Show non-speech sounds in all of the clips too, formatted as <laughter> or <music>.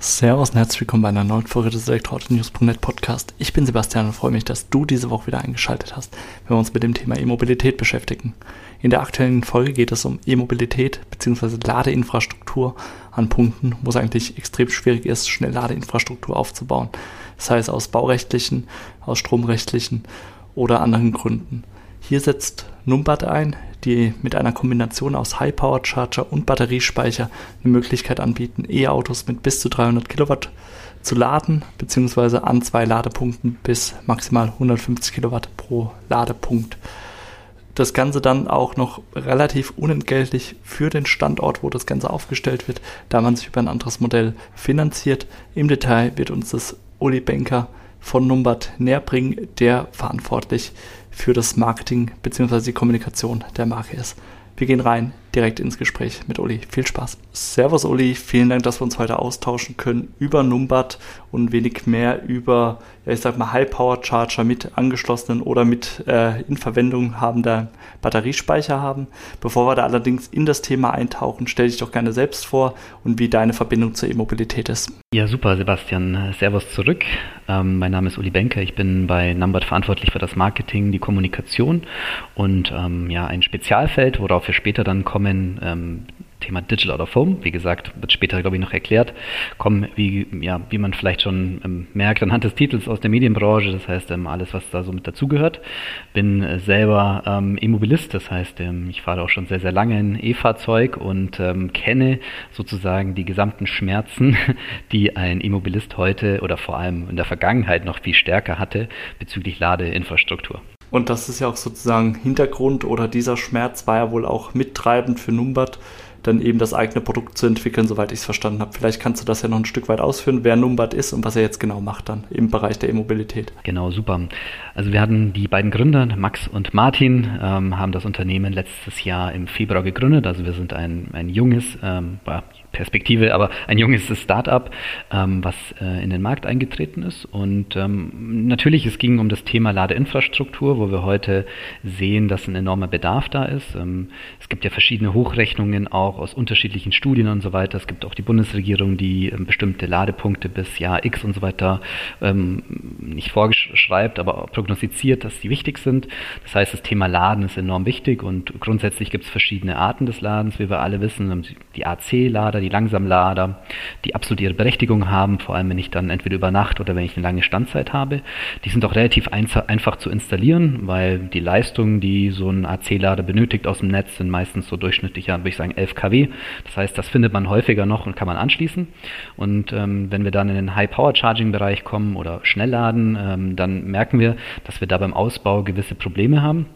Servus und herzlich willkommen bei einer neuen Folge des Elektroauto-News.net Podcast. Ich bin Sebastian und freue mich, dass du diese Woche wieder eingeschaltet hast, wenn wir uns mit dem Thema E-Mobilität beschäftigen. In der aktuellen Folge geht es um E-Mobilität bzw. Ladeinfrastruktur an Punkten, wo es eigentlich extrem schwierig ist, schnell Ladeinfrastruktur aufzubauen. Das heißt aus baurechtlichen, aus stromrechtlichen oder anderen Gründen. Hier setzt Numbat ein, die mit einer Kombination aus High Power Charger und Batteriespeicher eine Möglichkeit anbieten, E-Autos mit bis zu 300 Kilowatt zu laden, beziehungsweise an zwei Ladepunkten bis maximal 150 Kilowatt pro Ladepunkt. Das Ganze dann auch noch relativ unentgeltlich für den Standort, wo das Ganze aufgestellt wird, da man sich über ein anderes Modell finanziert. Im Detail wird uns das Uli Benker von Numbert näher bringen, der verantwortlich für das Marketing bzw. die Kommunikation der Marke ist. Wir gehen rein direkt ins Gespräch mit Uli. Viel Spaß. Servus Uli, vielen Dank, dass wir uns heute austauschen können über Numbat und wenig mehr über, ja, ich sag mal, High Power Charger mit angeschlossenen oder mit äh, in Verwendung habender Batteriespeicher haben. Bevor wir da allerdings in das Thema eintauchen, stell dich doch gerne selbst vor und wie deine Verbindung zur E-Mobilität ist. Ja, super, Sebastian. Servus zurück. Ähm, mein Name ist Uli Benker. Ich bin bei Numbat verantwortlich für das Marketing, die Kommunikation und ähm, ja, ein Spezialfeld, worauf wir später dann kommen kommen, ähm, Thema Digital Out of Home, wie gesagt, wird später, glaube ich, noch erklärt, kommen, wie, ja, wie man vielleicht schon ähm, merkt, anhand des Titels aus der Medienbranche, das heißt ähm, alles, was da so mit dazugehört. Bin äh, selber ähm, Immobilist, das heißt, ähm, ich fahre auch schon sehr, sehr lange ein E-Fahrzeug und ähm, kenne sozusagen die gesamten Schmerzen, <laughs> die ein Immobilist heute oder vor allem in der Vergangenheit noch viel stärker hatte bezüglich Ladeinfrastruktur. Und das ist ja auch sozusagen Hintergrund oder dieser Schmerz war ja wohl auch mittreibend für Numbert, dann eben das eigene Produkt zu entwickeln, soweit ich es verstanden habe. Vielleicht kannst du das ja noch ein Stück weit ausführen, wer Numbert ist und was er jetzt genau macht dann im Bereich der E-Mobilität. Genau, super. Also wir hatten die beiden Gründer, Max und Martin, ähm, haben das Unternehmen letztes Jahr im Februar gegründet. Also wir sind ein, ein junges, ähm, Perspektive, aber ein junges Start-up, ähm, was äh, in den Markt eingetreten ist. Und ähm, natürlich, es ging um das Thema Ladeinfrastruktur, wo wir heute sehen, dass ein enormer Bedarf da ist. Ähm, es gibt ja verschiedene Hochrechnungen auch aus unterschiedlichen Studien und so weiter. Es gibt auch die Bundesregierung, die ähm, bestimmte Ladepunkte bis Jahr X und so weiter ähm, nicht vorgeschreibt, aber prognostiziert, dass die wichtig sind. Das heißt, das Thema Laden ist enorm wichtig und grundsätzlich gibt es verschiedene Arten des Ladens, wie wir alle wissen. Die AC-Lader, Lader, die Langsamlader, die absolut ihre Berechtigung haben, vor allem wenn ich dann entweder über Nacht oder wenn ich eine lange Standzeit habe. Die sind auch relativ einfach zu installieren, weil die Leistungen, die so ein AC-Lader benötigt aus dem Netz, sind meistens so durchschnittlich, ja, würde ich sagen, 11 kW. Das heißt, das findet man häufiger noch und kann man anschließen. Und ähm, wenn wir dann in den High-Power-Charging-Bereich kommen oder Schnellladen, ähm, dann merken wir, dass wir da beim Ausbau gewisse Probleme haben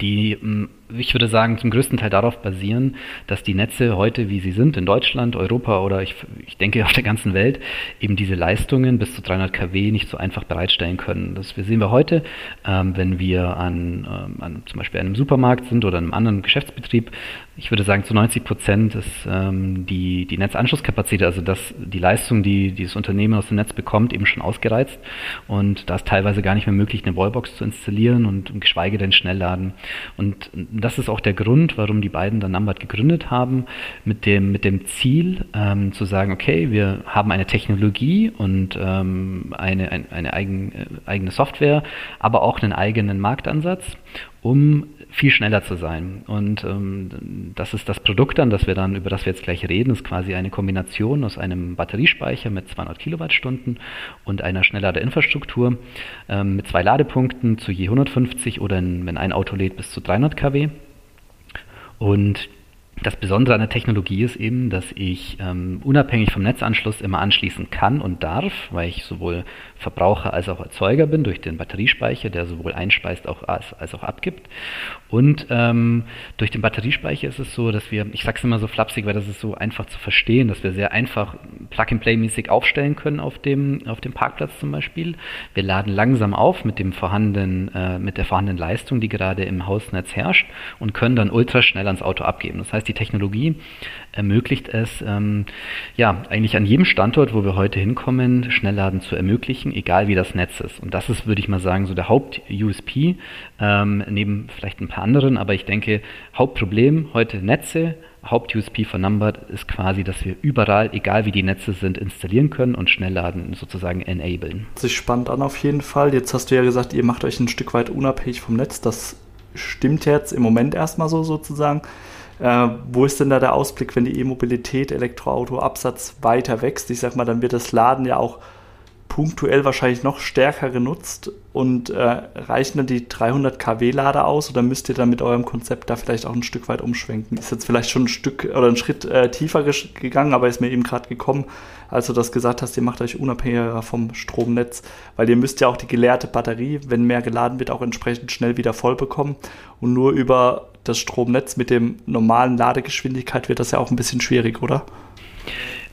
die hm, ich würde sagen, zum größten Teil darauf basieren, dass die Netze heute, wie sie sind, in Deutschland, Europa oder ich, ich denke auf der ganzen Welt, eben diese Leistungen bis zu 300 kW nicht so einfach bereitstellen können. Das sehen wir heute, ähm, wenn wir an, ähm, an zum Beispiel einem Supermarkt sind oder einem anderen Geschäftsbetrieb. Ich würde sagen, zu 90 Prozent ist ähm, die, die Netzanschlusskapazität, also das, die Leistung, die dieses Unternehmen aus dem Netz bekommt, eben schon ausgereizt. Und da ist teilweise gar nicht mehr möglich, eine Wallbox zu installieren und, geschweige denn Schnellladen. Und das ist auch der Grund, warum die beiden dann Numbert gegründet haben, mit dem, mit dem Ziel ähm, zu sagen, okay, wir haben eine Technologie und ähm, eine, ein, eine eigen, äh, eigene Software, aber auch einen eigenen Marktansatz, um viel schneller zu sein. Und ähm, das ist das Produkt dann, das wir dann, über das wir jetzt gleich reden, ist quasi eine Kombination aus einem Batteriespeicher mit 200 Kilowattstunden und einer Schnellladeinfrastruktur ähm, mit zwei Ladepunkten zu je 150 oder in, wenn ein Auto lädt bis zu 300 kW. Und das Besondere an der Technologie ist eben, dass ich ähm, unabhängig vom Netzanschluss immer anschließen kann und darf, weil ich sowohl Verbraucher als auch Erzeuger bin durch den Batteriespeicher, der sowohl einspeist auch als, als auch abgibt. Und ähm, durch den Batteriespeicher ist es so, dass wir, ich sage es immer so flapsig, weil das ist so einfach zu verstehen, dass wir sehr einfach Plug-and-Play-mäßig aufstellen können auf dem, auf dem Parkplatz zum Beispiel. Wir laden langsam auf mit, dem vorhandenen, äh, mit der vorhandenen Leistung, die gerade im Hausnetz herrscht und können dann ultraschnell ans Auto abgeben. Das heißt, die Technologie ermöglicht es, ähm, ja, eigentlich an jedem Standort, wo wir heute hinkommen, Schnellladen zu ermöglichen, egal wie das Netz ist. Und das ist, würde ich mal sagen, so der Haupt-USP, ähm, neben vielleicht ein paar anderen, aber ich denke, Hauptproblem heute Netze, Haupt-USP von Numbered ist quasi, dass wir überall, egal wie die Netze sind, installieren können und Schnellladen sozusagen enablen. Sich spannend an auf jeden Fall. Jetzt hast du ja gesagt, ihr macht euch ein Stück weit unabhängig vom Netz. Das stimmt jetzt im Moment erstmal so sozusagen. Äh, wo ist denn da der Ausblick, wenn die E-Mobilität, Elektroauto-Absatz weiter wächst? Ich sag mal, dann wird das Laden ja auch punktuell wahrscheinlich noch stärker genutzt und äh, reichen dann die 300 kW Lader aus oder müsst ihr dann mit eurem Konzept da vielleicht auch ein Stück weit umschwenken? Ist jetzt vielleicht schon ein Stück oder ein Schritt äh, tiefer gegangen, aber ist mir eben gerade gekommen, als du das gesagt hast, ihr macht euch unabhängiger vom Stromnetz, weil ihr müsst ja auch die geleerte Batterie, wenn mehr geladen wird, auch entsprechend schnell wieder voll bekommen und nur über das Stromnetz mit dem normalen Ladegeschwindigkeit wird das ja auch ein bisschen schwierig, oder?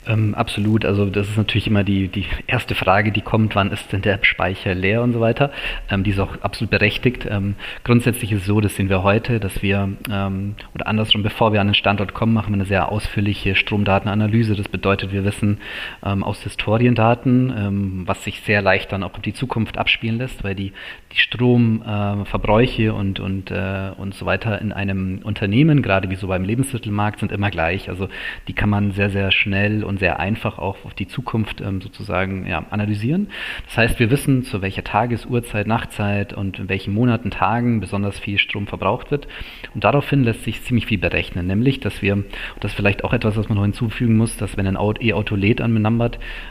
Ähm, absolut. Also das ist natürlich immer die, die erste Frage, die kommt, wann ist denn der Speicher leer und so weiter. Ähm, die ist auch absolut berechtigt. Ähm, grundsätzlich ist es so, das sehen wir heute, dass wir, ähm, oder andersrum, bevor wir an den Standort kommen, machen wir eine sehr ausführliche Stromdatenanalyse. Das bedeutet, wir wissen ähm, aus Historiendaten, ähm, was sich sehr leicht dann auch in die Zukunft abspielen lässt, weil die, die Stromverbräuche äh, und, und, äh, und so weiter in einem Unternehmen, gerade wie so beim Lebensmittelmarkt, sind immer gleich. Also die kann man sehr, sehr schnell und sehr einfach auch auf die Zukunft ähm, sozusagen ja, analysieren. Das heißt, wir wissen, zu welcher Tages-, Uhrzeit, Nachtzeit und in welchen Monaten, Tagen besonders viel Strom verbraucht wird. Und daraufhin lässt sich ziemlich viel berechnen, nämlich, dass wir, das ist vielleicht auch etwas, was man noch hinzufügen muss, dass wenn ein E-Auto lädt an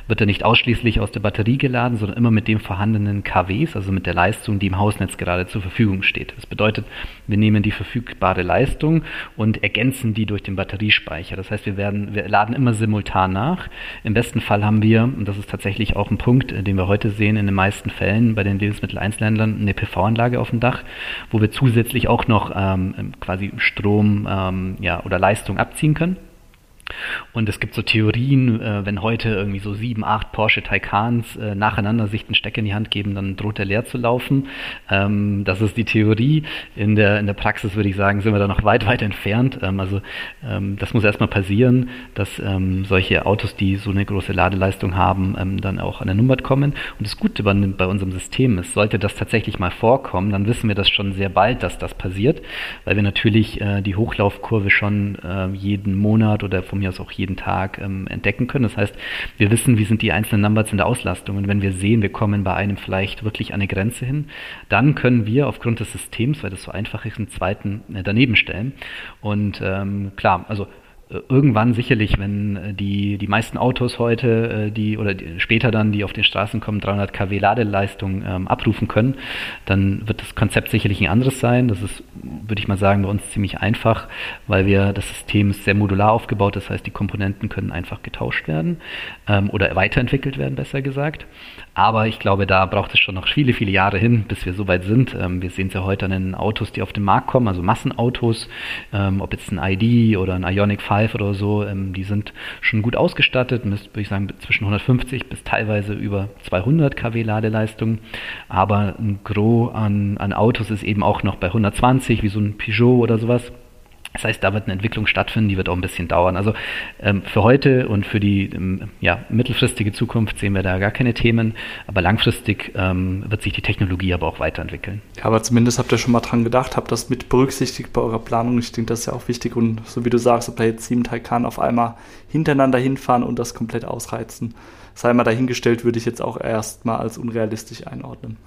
wird er nicht ausschließlich aus der Batterie geladen, sondern immer mit dem vorhandenen KWs, also mit der Leistung, die im Hausnetz gerade zur Verfügung steht. Das bedeutet, wir nehmen die verfügbare Leistung und ergänzen die durch den Batteriespeicher. Das heißt, wir werden, wir laden immer simultan nach. Im besten Fall haben wir, und das ist tatsächlich auch ein Punkt, den wir heute sehen in den meisten Fällen bei den Lebensmitteleinzelhändlern, eine PV-Anlage auf dem Dach, wo wir zusätzlich auch noch ähm, quasi Strom ähm, ja, oder Leistung abziehen können. Und es gibt so Theorien, äh, wenn heute irgendwie so sieben, acht Porsche Taycans äh, nacheinander sich den Stecker in die Hand geben, dann droht der leer zu laufen. Ähm, das ist die Theorie. In der, in der Praxis würde ich sagen, sind wir da noch weit, weit entfernt. Ähm, also ähm, das muss erstmal passieren, dass ähm, solche Autos, die so eine große Ladeleistung haben, ähm, dann auch an der Nummer kommen. Und das Gute bei, bei unserem System ist, sollte das tatsächlich mal vorkommen, dann wissen wir das schon sehr bald, dass das passiert, weil wir natürlich äh, die Hochlaufkurve schon äh, jeden Monat oder vom mir aus auch jeden Tag ähm, entdecken können. Das heißt, wir wissen, wie sind die einzelnen Numbers in der Auslastung. Und wenn wir sehen, wir kommen bei einem vielleicht wirklich an eine Grenze hin, dann können wir aufgrund des Systems, weil das so einfach ist, einen zweiten äh, daneben stellen. Und ähm, klar, also irgendwann sicherlich, wenn äh, die, die meisten Autos heute, äh, die oder die, später dann, die auf den Straßen kommen, 300 kW Ladeleistung ähm, abrufen können, dann wird das Konzept sicherlich ein anderes sein. Das ist, würde ich mal sagen, bei uns ziemlich einfach, weil wir das System ist sehr modular aufgebaut. Das heißt, die Komponenten können einfach getauscht werden ähm, oder weiterentwickelt werden, besser gesagt. Aber ich glaube, da braucht es schon noch viele, viele Jahre hin, bis wir so weit sind. Ähm, wir sehen es ja heute an den Autos, die auf den Markt kommen, also Massenautos, ähm, ob jetzt ein ID oder ein Ionic 5 oder so, ähm, die sind schon gut ausgestattet, würde ich sagen zwischen 150 bis teilweise über 200 kW Ladeleistung. Aber ein Gros an, an Autos ist eben auch noch bei 120, wie so ein Peugeot oder sowas. Das heißt, da wird eine Entwicklung stattfinden, die wird auch ein bisschen dauern. Also ähm, für heute und für die ähm, ja, mittelfristige Zukunft sehen wir da gar keine Themen, aber langfristig ähm, wird sich die Technologie aber auch weiterentwickeln. Ja, aber zumindest habt ihr schon mal dran gedacht, habt das mit berücksichtigt bei eurer Planung. Ich denke, das ist ja auch wichtig und so wie du sagst, ob da jetzt sieben Taycan auf einmal hintereinander hinfahren und das komplett ausreizen, sei mal dahingestellt, würde ich jetzt auch erstmal als unrealistisch einordnen.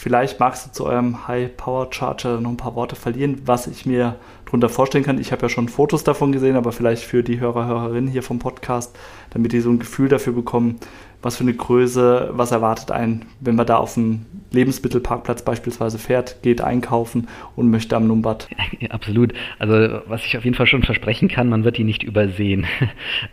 Vielleicht magst du zu eurem High-Power-Charger noch ein paar Worte verlieren, was ich mir darunter vorstellen kann. Ich habe ja schon Fotos davon gesehen, aber vielleicht für die Hörer, Hörerinnen hier vom Podcast, damit die so ein Gefühl dafür bekommen, was für eine Größe, was erwartet einen, wenn man da auf einen Lebensmittelparkplatz beispielsweise fährt, geht einkaufen und möchte am Numbat. Absolut. Also was ich auf jeden Fall schon versprechen kann, man wird ihn nicht übersehen. <laughs>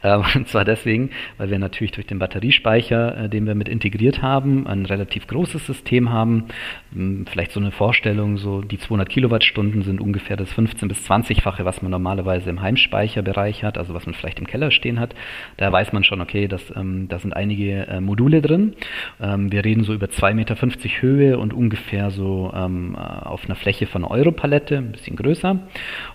Ähm, und zwar deswegen, weil wir natürlich durch den Batteriespeicher, äh, den wir mit integriert haben, ein relativ großes System haben. Hm, vielleicht so eine Vorstellung, so die 200 Kilowattstunden sind ungefähr das 15 bis 20-fache, was man normalerweise im Heimspeicherbereich hat, also was man vielleicht im Keller stehen hat. Da weiß man schon, okay, das, ähm, da sind einige äh, Module drin. Ähm, wir reden so über 2,50 Meter Höhe und ungefähr so ähm, äh, auf einer Fläche von Europalette, ein bisschen größer.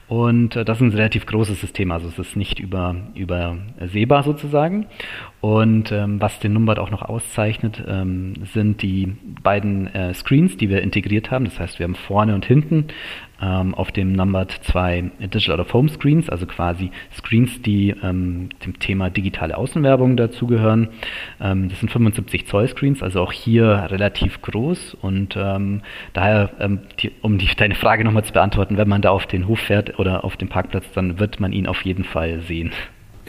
Und äh, das ist ein relativ großes System, also es ist nicht über, übersehbar sozusagen. Und ähm, was den Numbert auch noch auszeichnet, ähm, sind die beiden äh, Screens, die wir integriert haben. Das heißt, wir haben vorne und hinten ähm, auf dem Numbert zwei Digital of Home Screens, also quasi Screens, die ähm, dem Thema digitale Außenwerbung dazugehören. Ähm, das sind 75 Zoll Screens, also auch hier relativ groß. Und ähm, daher, ähm, die, um die, deine Frage nochmal zu beantworten, wenn man da auf den Hof fährt oder auf dem Parkplatz, dann wird man ihn auf jeden Fall sehen.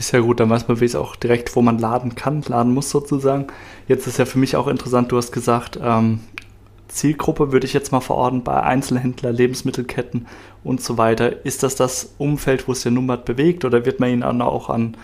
Ist ja gut, dann weiß man weiß auch direkt, wo man laden kann, laden muss sozusagen. Jetzt ist ja für mich auch interessant, du hast gesagt, ähm, Zielgruppe würde ich jetzt mal verorten bei Einzelhändler, Lebensmittelketten und so weiter. Ist das das Umfeld, wo es der Nummert bewegt oder wird man ihn auch an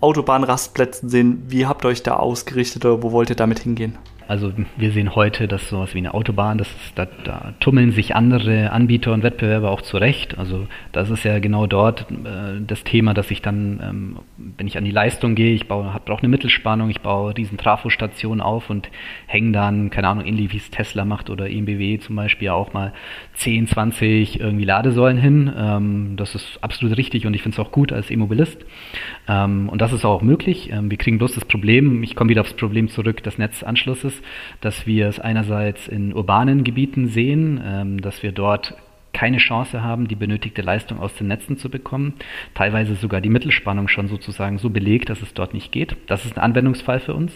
Autobahnrastplätzen sehen? Wie habt ihr euch da ausgerichtet oder wo wollt ihr damit hingehen? Also wir sehen heute, dass sowas wie eine Autobahn, das ist, da, da, tummeln sich andere Anbieter und Wettbewerber auch zurecht. Also das ist ja genau dort äh, das Thema, dass ich dann, ähm, wenn ich an die Leistung gehe, ich brauche eine Mittelspannung, ich baue riesen Trafostationen auf und hänge dann, keine Ahnung, ähnlich wie es Tesla macht oder EMBW zum Beispiel auch mal 10, 20 irgendwie Ladesäulen hin. Ähm, das ist absolut richtig und ich finde es auch gut als E-Mobilist. Ähm, und das ist auch möglich. Ähm, wir kriegen bloß das Problem, ich komme wieder aufs Problem zurück, des Netzanschlusses dass wir es einerseits in urbanen Gebieten sehen, ähm, dass wir dort keine Chance haben, die benötigte Leistung aus den Netzen zu bekommen. Teilweise sogar die Mittelspannung schon sozusagen so belegt, dass es dort nicht geht. Das ist ein Anwendungsfall für uns.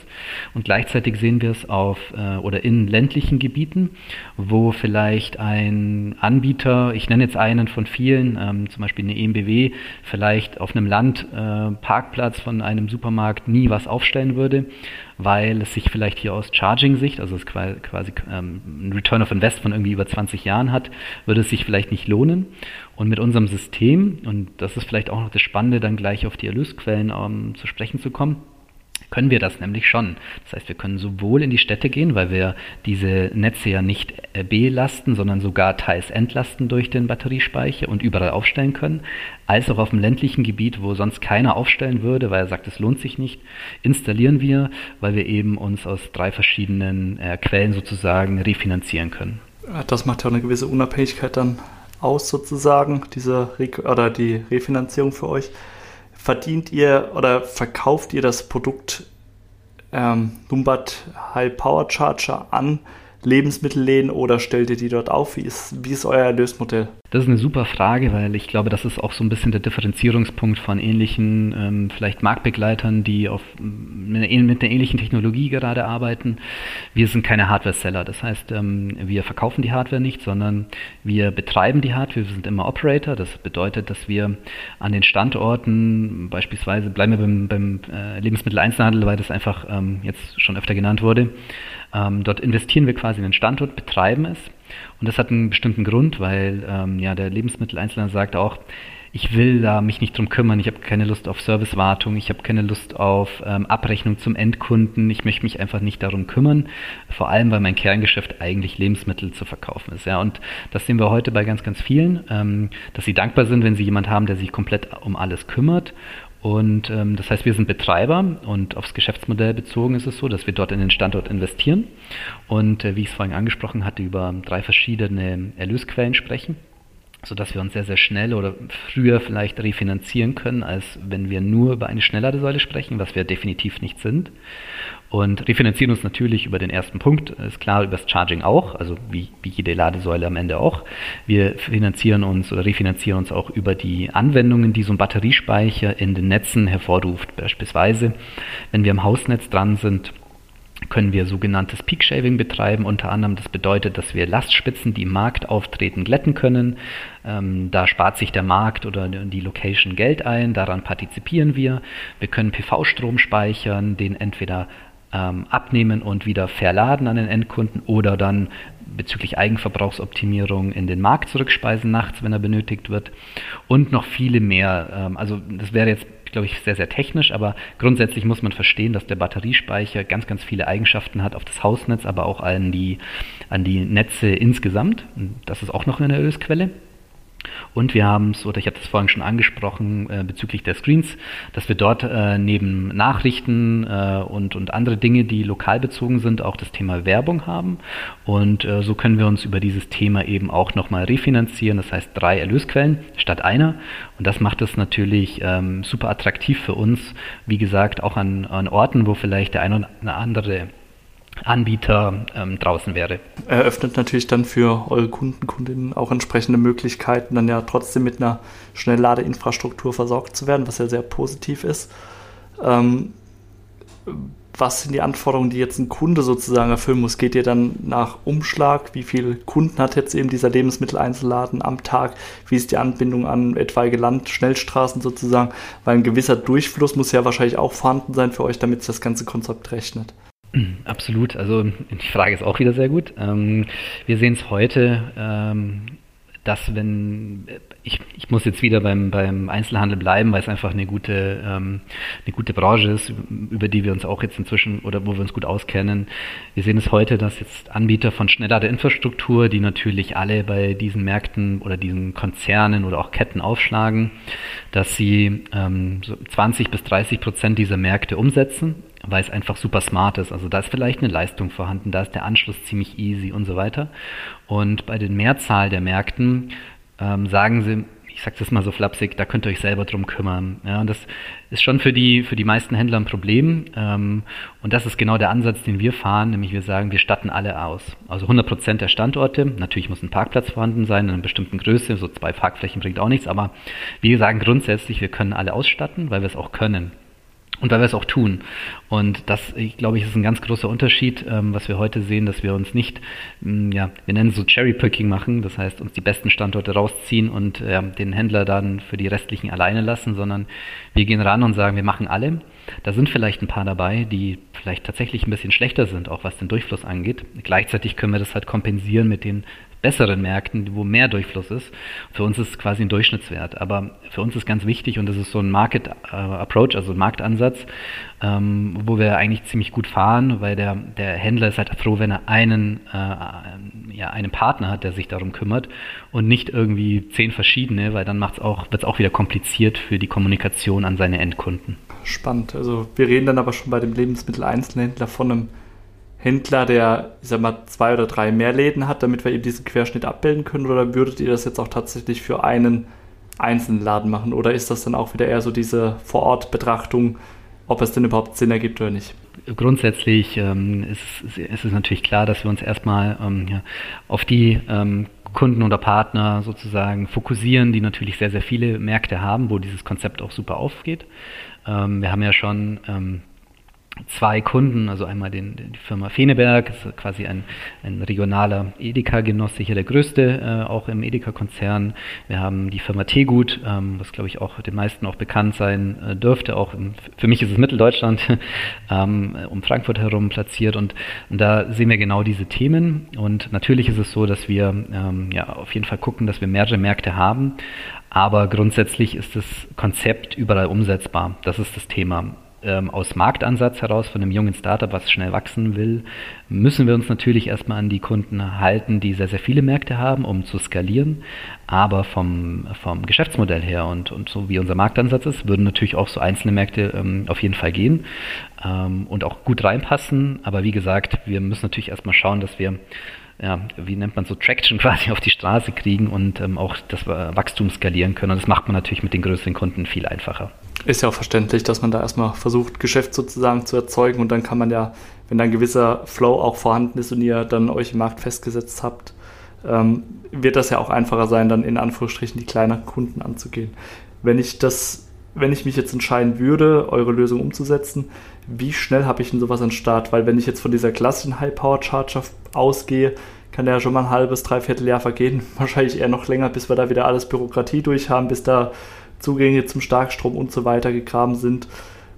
Und gleichzeitig sehen wir es auf äh, oder in ländlichen Gebieten, wo vielleicht ein Anbieter, ich nenne jetzt einen von vielen, ähm, zum Beispiel eine EMBW, vielleicht auf einem Land äh, von einem Supermarkt nie was aufstellen würde weil es sich vielleicht hier aus Charging-Sicht, also es quasi ähm, ein Return of Invest von irgendwie über 20 Jahren hat, würde es sich vielleicht nicht lohnen. Und mit unserem System, und das ist vielleicht auch noch das Spannende, dann gleich auf die Erlösquellen ähm, zu sprechen zu kommen, können wir das nämlich schon. Das heißt, wir können sowohl in die Städte gehen, weil wir diese Netze ja nicht äh, belasten, sondern sogar teils entlasten durch den Batteriespeicher und überall aufstellen können, als auch auf dem ländlichen Gebiet, wo sonst keiner aufstellen würde, weil er sagt, es lohnt sich nicht, installieren wir, weil wir eben uns aus drei verschiedenen äh, Quellen sozusagen refinanzieren können. Das macht ja eine gewisse Unabhängigkeit dann aus sozusagen, diese Re oder die Refinanzierung für euch verdient ihr oder verkauft ihr das Produkt ähm, Numbat High Power Charger an Lebensmittelläden oder stellt ihr die dort auf? Wie ist, wie ist euer Erlösmodell? Das ist eine super Frage, weil ich glaube, das ist auch so ein bisschen der Differenzierungspunkt von ähnlichen, ähm, vielleicht Marktbegleitern, die auf, mit, einer, mit einer ähnlichen Technologie gerade arbeiten. Wir sind keine Hardware-Seller. Das heißt, ähm, wir verkaufen die Hardware nicht, sondern wir betreiben die Hardware. Wir sind immer Operator. Das bedeutet, dass wir an den Standorten, beispielsweise bleiben wir beim, beim äh, Lebensmitteleinzelhandel, weil das einfach ähm, jetzt schon öfter genannt wurde, ähm, dort investieren wir quasi in den Standort, betreiben es. Und das hat einen bestimmten Grund, weil ähm, ja, der Lebensmitteleinzelhandel sagt auch, ich will da mich nicht drum kümmern, ich habe keine Lust auf Servicewartung, ich habe keine Lust auf ähm, Abrechnung zum Endkunden, ich möchte mich einfach nicht darum kümmern, vor allem weil mein Kerngeschäft eigentlich Lebensmittel zu verkaufen ist. Ja, und das sehen wir heute bei ganz, ganz vielen, ähm, dass sie dankbar sind, wenn sie jemand haben, der sich komplett um alles kümmert und ähm, das heißt, wir sind Betreiber und aufs Geschäftsmodell bezogen ist es so, dass wir dort in den Standort investieren. Und äh, wie ich es vorhin angesprochen hatte, über drei verschiedene Erlösquellen sprechen, sodass wir uns sehr, sehr schnell oder früher vielleicht refinanzieren können, als wenn wir nur über eine Schnellladesäule sprechen, was wir definitiv nicht sind und refinanzieren uns natürlich über den ersten Punkt, ist klar, über das Charging auch, also wie, wie jede Ladesäule am Ende auch. Wir finanzieren uns oder refinanzieren uns auch über die Anwendungen, die so ein Batteriespeicher in den Netzen hervorruft. Beispielsweise, wenn wir am Hausnetz dran sind, können wir sogenanntes Peak Shaving betreiben. Unter anderem, das bedeutet, dass wir Lastspitzen, die im Markt auftreten, glätten können. Ähm, da spart sich der Markt oder die Location Geld ein, daran partizipieren wir. Wir können PV-Strom speichern, den entweder ähm, abnehmen und wieder verladen an den Endkunden oder dann bezüglich Eigenverbrauchsoptimierung in den Markt zurückspeisen nachts, wenn er benötigt wird und noch viele mehr. Ähm, also das wäre jetzt glaube ich, sehr, sehr technisch, aber grundsätzlich muss man verstehen, dass der Batteriespeicher ganz, ganz viele Eigenschaften hat auf das Hausnetz, aber auch an die, an die Netze insgesamt. Das ist auch noch eine Erlösquelle. Und wir haben es, oder ich habe das vorhin schon angesprochen, äh, bezüglich der Screens, dass wir dort äh, neben Nachrichten äh, und, und andere Dinge, die lokal bezogen sind, auch das Thema Werbung haben. Und äh, so können wir uns über dieses Thema eben auch nochmal refinanzieren. Das heißt drei Erlösquellen statt einer. Und das macht es natürlich ähm, super attraktiv für uns, wie gesagt, auch an, an Orten, wo vielleicht der eine oder andere Anbieter ähm, draußen wäre. Eröffnet natürlich dann für eure Kunden, Kundinnen auch entsprechende Möglichkeiten, dann ja trotzdem mit einer Schnellladeinfrastruktur versorgt zu werden, was ja sehr positiv ist. Ähm, was sind die Anforderungen, die jetzt ein Kunde sozusagen erfüllen muss? Geht ihr dann nach Umschlag? Wie viele Kunden hat jetzt eben dieser Lebensmitteleinzelladen am Tag? Wie ist die Anbindung an etwaige Land-, Schnellstraßen sozusagen? Weil ein gewisser Durchfluss muss ja wahrscheinlich auch vorhanden sein für euch, damit sich das ganze Konzept rechnet. <clears throat> Absolut. Also die Frage ist auch wieder sehr gut. Ähm, wir sehen es heute, ähm, dass wenn ich, ich muss jetzt wieder beim, beim Einzelhandel bleiben, weil es einfach eine gute, ähm, eine gute Branche ist, über die wir uns auch jetzt inzwischen oder wo wir uns gut auskennen. Wir sehen es heute, dass jetzt Anbieter von schneller Infrastruktur, die natürlich alle bei diesen Märkten oder diesen Konzernen oder auch Ketten aufschlagen, dass sie ähm, so 20 bis 30 Prozent dieser Märkte umsetzen weil es einfach super smart ist. Also da ist vielleicht eine Leistung vorhanden, da ist der Anschluss ziemlich easy und so weiter. Und bei den Mehrzahl der Märkten ähm, sagen sie, ich sage das mal so flapsig, da könnt ihr euch selber drum kümmern. Ja, und das ist schon für die, für die meisten Händler ein Problem. Ähm, und das ist genau der Ansatz, den wir fahren, nämlich wir sagen, wir statten alle aus. Also 100 Prozent der Standorte. Natürlich muss ein Parkplatz vorhanden sein in einer bestimmten Größe. So zwei Parkflächen bringt auch nichts. Aber wir sagen grundsätzlich, wir können alle ausstatten, weil wir es auch können. Und weil wir es auch tun. Und das, ich glaube ich, ist ein ganz großer Unterschied, ähm, was wir heute sehen, dass wir uns nicht, mh, mm, ja, wir nennen es so Cherry-Picking machen, das heißt, uns die besten Standorte rausziehen und äh, den Händler dann für die restlichen alleine lassen, sondern wir gehen ran und sagen, wir machen alle. Da sind vielleicht ein paar dabei, die vielleicht tatsächlich ein bisschen schlechter sind, auch was den Durchfluss angeht. Gleichzeitig können wir das halt kompensieren mit den besseren Märkten, wo mehr Durchfluss ist. Für uns ist es quasi ein Durchschnittswert. Aber für uns ist ganz wichtig und das ist so ein Market äh, Approach, also ein Marktansatz, ähm, wo wir eigentlich ziemlich gut fahren, weil der, der Händler ist halt froh, wenn er einen, äh, ja, einen Partner hat, der sich darum kümmert und nicht irgendwie zehn verschiedene, weil dann auch, wird es auch wieder kompliziert für die Kommunikation an seine Endkunden. Spannend. Also wir reden dann aber schon bei dem Lebensmitteleinzelhändler von einem Händler, der, ich sag mal, zwei oder drei mehr Läden hat, damit wir eben diesen Querschnitt abbilden können? Oder würdet ihr das jetzt auch tatsächlich für einen einzelnen Laden machen? Oder ist das dann auch wieder eher so diese Vorortbetrachtung, ob es denn überhaupt Sinn ergibt oder nicht? Grundsätzlich ähm, ist, ist, es natürlich klar, dass wir uns erstmal ähm, auf die ähm, Kunden oder Partner sozusagen fokussieren, die natürlich sehr, sehr viele Märkte haben, wo dieses Konzept auch super aufgeht. Ähm, wir haben ja schon ähm, zwei Kunden, also einmal den, die Firma Feneberg, ist quasi ein, ein regionaler Edeka-Genoss, sicher der größte, äh, auch im Edeka-Konzern. Wir haben die Firma Tegut, ähm, was glaube ich auch den meisten auch bekannt sein äh, dürfte, auch im, für mich ist es Mitteldeutschland, <laughs> ähm, um Frankfurt herum platziert und, und, da sehen wir genau diese Themen und natürlich ist es so, dass wir ähm, ja auf jeden Fall gucken, dass wir mehrere Märkte haben, aber grundsätzlich ist das Konzept überall umsetzbar. Das ist das Thema ähm, aus Marktansatz heraus von einem jungen Startup, was schnell wachsen will, müssen wir uns natürlich erstmal an die Kunden halten, die sehr, sehr viele Märkte haben, um zu skalieren. Aber vom, vom Geschäftsmodell her und, und so wie unser Marktansatz ist, würden natürlich auch so einzelne Märkte ähm, auf jeden Fall gehen ähm, und auch gut reinpassen. Aber wie gesagt, wir müssen natürlich erstmal schauen, dass wir ja, wie nennt man so, Traction <laughs> quasi auf die Straße kriegen und ähm, auch das Wachstum skalieren können. Und das macht man natürlich mit den größeren Kunden viel einfacher. Ist ja auch verständlich, dass man da erstmal versucht, Geschäft sozusagen zu erzeugen und dann kann man ja, wenn da ein gewisser Flow auch vorhanden ist und ihr dann euch im Markt festgesetzt habt, ähm, wird das ja auch einfacher sein, dann in Anführungsstrichen die kleineren Kunden anzugehen. Wenn ich das, wenn ich mich jetzt entscheiden würde, eure Lösung umzusetzen, wie schnell habe ich denn sowas an Start? Weil wenn ich jetzt von dieser klassischen High-Power-Charger ausgehe, kann ja schon mal ein halbes, dreiviertel Jahr vergehen. <laughs> Wahrscheinlich eher noch länger, bis wir da wieder alles Bürokratie durch haben, bis da Zugänge zum Starkstrom und so weiter gegraben sind.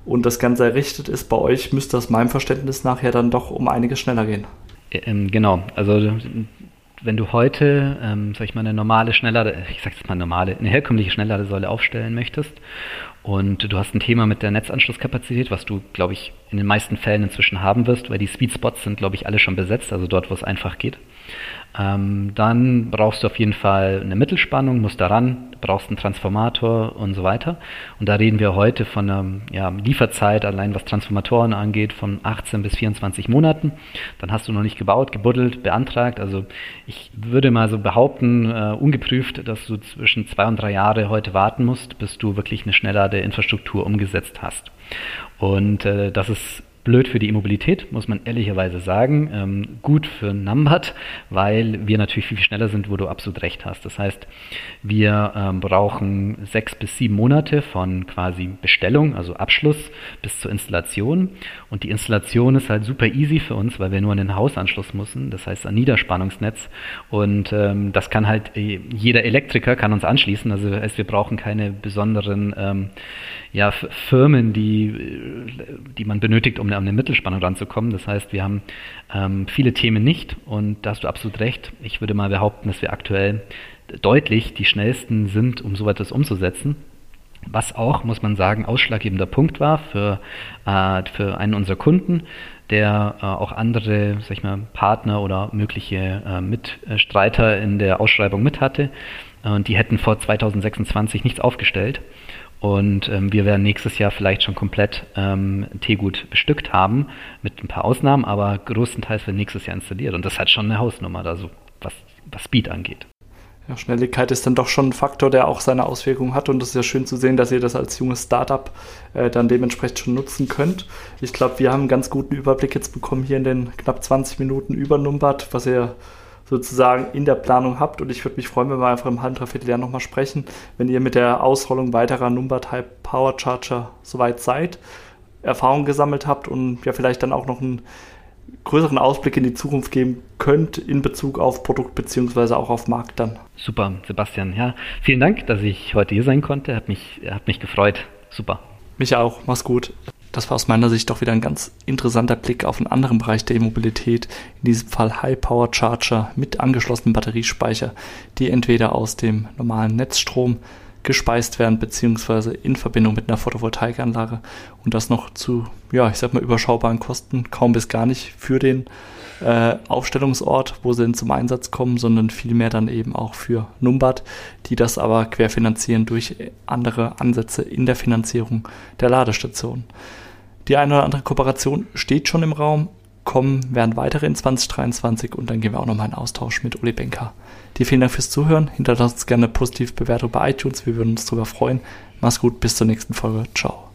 und das Ganze errichtet ist bei euch, müsste das meinem Verständnis nachher dann doch um einiges schneller gehen. Ähm, genau, also wenn du heute, ähm, sag ich mal, eine normale Schnelllade, ich sag jetzt mal normale, eine herkömmliche Schnellladesäule aufstellen möchtest und du hast ein Thema mit der Netzanschlusskapazität, was du, glaube ich, in den meisten Fällen inzwischen haben wirst, weil die Sweet Spots sind, glaube ich, alle schon besetzt, also dort, wo es einfach geht. Ähm, dann brauchst du auf jeden Fall eine Mittelspannung, musst daran, brauchst einen Transformator und so weiter. Und da reden wir heute von einer ja, Lieferzeit, allein was Transformatoren angeht, von 18 bis 24 Monaten. Dann hast du noch nicht gebaut, gebuddelt, beantragt. Also ich würde mal so behaupten, uh, ungeprüft, dass du zwischen zwei und drei Jahre heute warten musst, bis du wirklich eine schnellere Infrastruktur umgesetzt hast. Und äh, das ist blöd für die Immobilität, muss man ehrlicherweise sagen. Ähm, gut für Numbat, weil wir natürlich viel, viel schneller sind, wo du absolut recht hast. Das heißt, wir ähm, brauchen sechs bis sieben Monate von quasi Bestellung, also Abschluss, bis zur Installation. Und die Installation ist halt super easy für uns, weil wir nur an den Hausanschluss müssen, das heißt ein Niederspannungsnetz. Und ähm, das kann halt äh, jeder Elektriker kann uns anschließen. Also heißt, wir brauchen keine besonderen ähm, ja, Firmen, die, äh, die man benötigt, um an eine Mittelspannung ranzukommen. Das heißt, wir haben ähm, viele Themen nicht und da hast du absolut recht. Ich würde mal behaupten, dass wir aktuell deutlich die schnellsten sind, um so etwas umzusetzen. Was auch, muss man sagen, ausschlaggebender Punkt war für, äh, für einen unserer Kunden, der äh, auch andere sag ich mal, Partner oder mögliche äh, Mitstreiter in der Ausschreibung mit hatte. Und die hätten vor 2026 nichts aufgestellt. Und ähm, wir werden nächstes Jahr vielleicht schon komplett ähm, Teegut bestückt haben, mit ein paar Ausnahmen, aber größtenteils wird nächstes Jahr installiert. Und das hat schon eine Hausnummer, also was, was Speed angeht. Ja, Schnelligkeit ist dann doch schon ein Faktor, der auch seine Auswirkungen hat. Und es ist ja schön zu sehen, dass ihr das als junges Startup äh, dann dementsprechend schon nutzen könnt. Ich glaube, wir haben einen ganz guten Überblick jetzt bekommen hier in den knapp 20 Minuten über Numbat, was ihr sozusagen in der Planung habt. Und ich würde mich freuen, wenn wir einfach im halben, dreiviertel Jahr nochmal sprechen, wenn ihr mit der Ausrollung weiterer Number-Type Power Charger soweit seid, Erfahrung gesammelt habt und ja vielleicht dann auch noch einen größeren Ausblick in die Zukunft geben könnt in Bezug auf Produkt beziehungsweise auch auf Markt dann. Super, Sebastian. Ja, vielen Dank, dass ich heute hier sein konnte. Hat mich, hat mich gefreut. Super. Mich auch. Mach's gut. Das war aus meiner Sicht doch wieder ein ganz interessanter Blick auf einen anderen Bereich der E-Mobilität, in diesem Fall High Power Charger mit angeschlossenem Batteriespeicher, die entweder aus dem normalen Netzstrom gespeist werden, beziehungsweise in Verbindung mit einer Photovoltaikanlage und das noch zu, ja, ich sag mal, überschaubaren Kosten, kaum bis gar nicht für den äh, Aufstellungsort, wo sie denn zum Einsatz kommen, sondern vielmehr dann eben auch für Numbat, die das aber querfinanzieren durch andere Ansätze in der Finanzierung der Ladestation. Die eine oder andere Kooperation steht schon im Raum, kommen werden weitere in 2023 und dann gehen wir auch nochmal in Austausch mit Uli Benker. Dir vielen Dank fürs Zuhören. Hinterlasst uns gerne eine positive Bewertung bei iTunes. Wir würden uns darüber freuen. Mach's gut, bis zur nächsten Folge. Ciao.